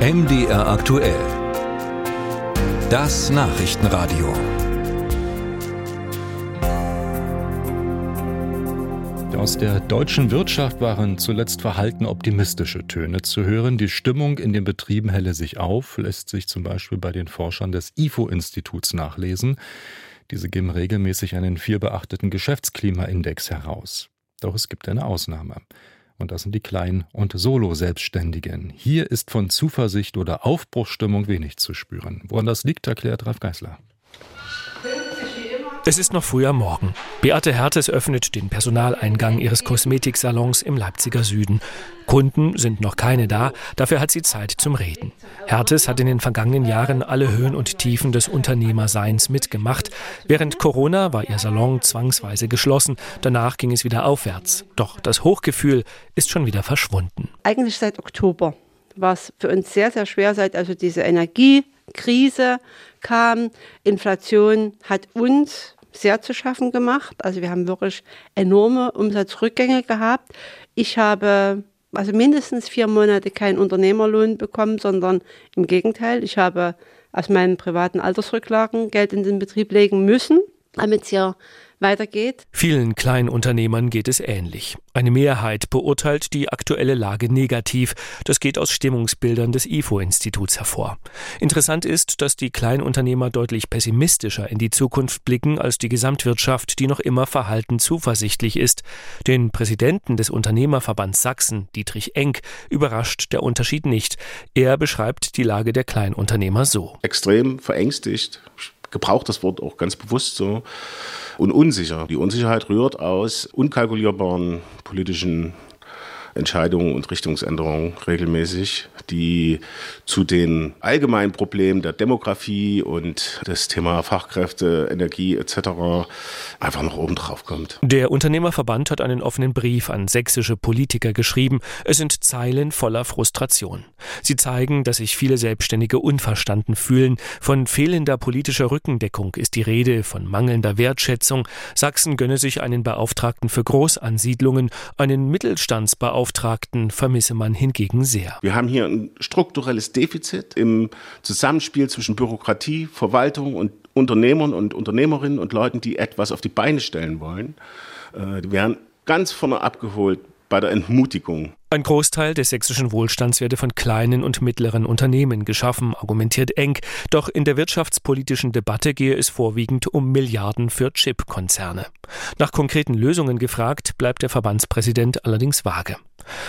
MDR aktuell. Das Nachrichtenradio. Aus der deutschen Wirtschaft waren zuletzt verhalten optimistische Töne zu hören. Die Stimmung in den Betrieben helle sich auf, lässt sich zum Beispiel bei den Forschern des IFO-Instituts nachlesen. Diese geben regelmäßig einen vielbeachteten Geschäftsklimaindex heraus. Doch es gibt eine Ausnahme. Und das sind die Klein- und Solo-Selbstständigen. Hier ist von Zuversicht oder Aufbruchsstimmung wenig zu spüren. Woran das liegt, erklärt Ralf Geißler. Es ist noch früh am Morgen. Beate Hertes öffnet den Personaleingang ihres Kosmetiksalons im Leipziger Süden. Kunden sind noch keine da, dafür hat sie Zeit zum Reden. Hertes hat in den vergangenen Jahren alle Höhen und Tiefen des Unternehmerseins mitgemacht. Während Corona war ihr Salon zwangsweise geschlossen, danach ging es wieder aufwärts. Doch das Hochgefühl ist schon wieder verschwunden. Eigentlich seit Oktober war es für uns sehr, sehr schwer, seit also diese Energiekrise kam. Inflation hat uns sehr zu schaffen gemacht. Also wir haben wirklich enorme Umsatzrückgänge gehabt. Ich habe also mindestens vier Monate keinen Unternehmerlohn bekommen, sondern im Gegenteil, ich habe aus meinen privaten Altersrücklagen Geld in den Betrieb legen müssen, damit hier weitergeht. Vielen Kleinunternehmern geht es ähnlich. Eine Mehrheit beurteilt die aktuelle Lage negativ. Das geht aus Stimmungsbildern des IFO-Instituts hervor. Interessant ist, dass die Kleinunternehmer deutlich pessimistischer in die Zukunft blicken als die Gesamtwirtschaft, die noch immer verhalten zuversichtlich ist. Den Präsidenten des Unternehmerverbands Sachsen, Dietrich Enck, überrascht der Unterschied nicht. Er beschreibt die Lage der Kleinunternehmer so. Extrem verängstigt, gebraucht das Wort auch ganz bewusst so, und unsicher. Die Unsicherheit rührt aus unkalkulierbaren politischen Entscheidungen und Richtungsänderungen regelmäßig, die zu den allgemeinen Problemen der Demografie und das Thema Fachkräfte, Energie etc. einfach noch oben drauf kommt. Der Unternehmerverband hat einen offenen Brief an sächsische Politiker geschrieben. Es sind Zeilen voller Frustration. Sie zeigen, dass sich viele Selbstständige unverstanden fühlen. Von fehlender politischer Rückendeckung ist die Rede, von mangelnder Wertschätzung. Sachsen gönne sich einen Beauftragten für Großansiedlungen, einen Mittelstandsbeauftragten Beauftragten vermisse man hingegen sehr. Wir haben hier ein strukturelles Defizit im Zusammenspiel zwischen Bürokratie, Verwaltung und Unternehmern und Unternehmerinnen und Leuten, die etwas auf die Beine stellen wollen. Äh, die werden ganz vorne abgeholt bei der Entmutigung. Ein Großteil des sächsischen Wohlstands werde von kleinen und mittleren Unternehmen geschaffen, argumentiert Enck. Doch in der wirtschaftspolitischen Debatte gehe es vorwiegend um Milliarden für Chip-Konzerne. Nach konkreten Lösungen gefragt, bleibt der Verbandspräsident allerdings vage.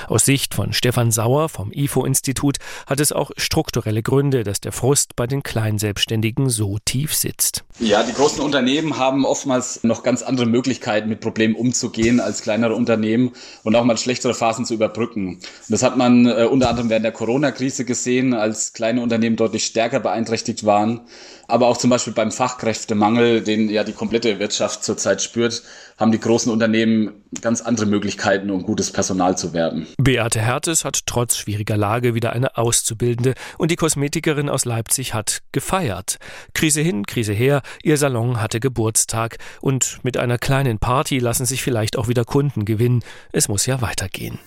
Aus Sicht von Stefan Sauer vom IFO-Institut hat es auch strukturelle Gründe, dass der Frust bei den Kleinselbstständigen so tief sitzt. Ja, die großen Unternehmen haben oftmals noch ganz andere Möglichkeiten, mit Problemen umzugehen als kleinere Unternehmen und auch mal schlechtere Phasen zu überbrücken. Und das hat man äh, unter anderem während der Corona-Krise gesehen, als kleine Unternehmen deutlich stärker beeinträchtigt waren. Aber auch zum Beispiel beim Fachkräftemangel, den ja die komplette Wirtschaft zurzeit spürt, haben die großen Unternehmen ganz andere Möglichkeiten, um gutes Personal zu werben. Beate Hertes hat trotz schwieriger Lage wieder eine Auszubildende und die Kosmetikerin aus Leipzig hat gefeiert. Krise hin, Krise her, ihr Salon hatte Geburtstag und mit einer kleinen Party lassen sich vielleicht auch wieder Kunden gewinnen. Es muss ja weitergehen.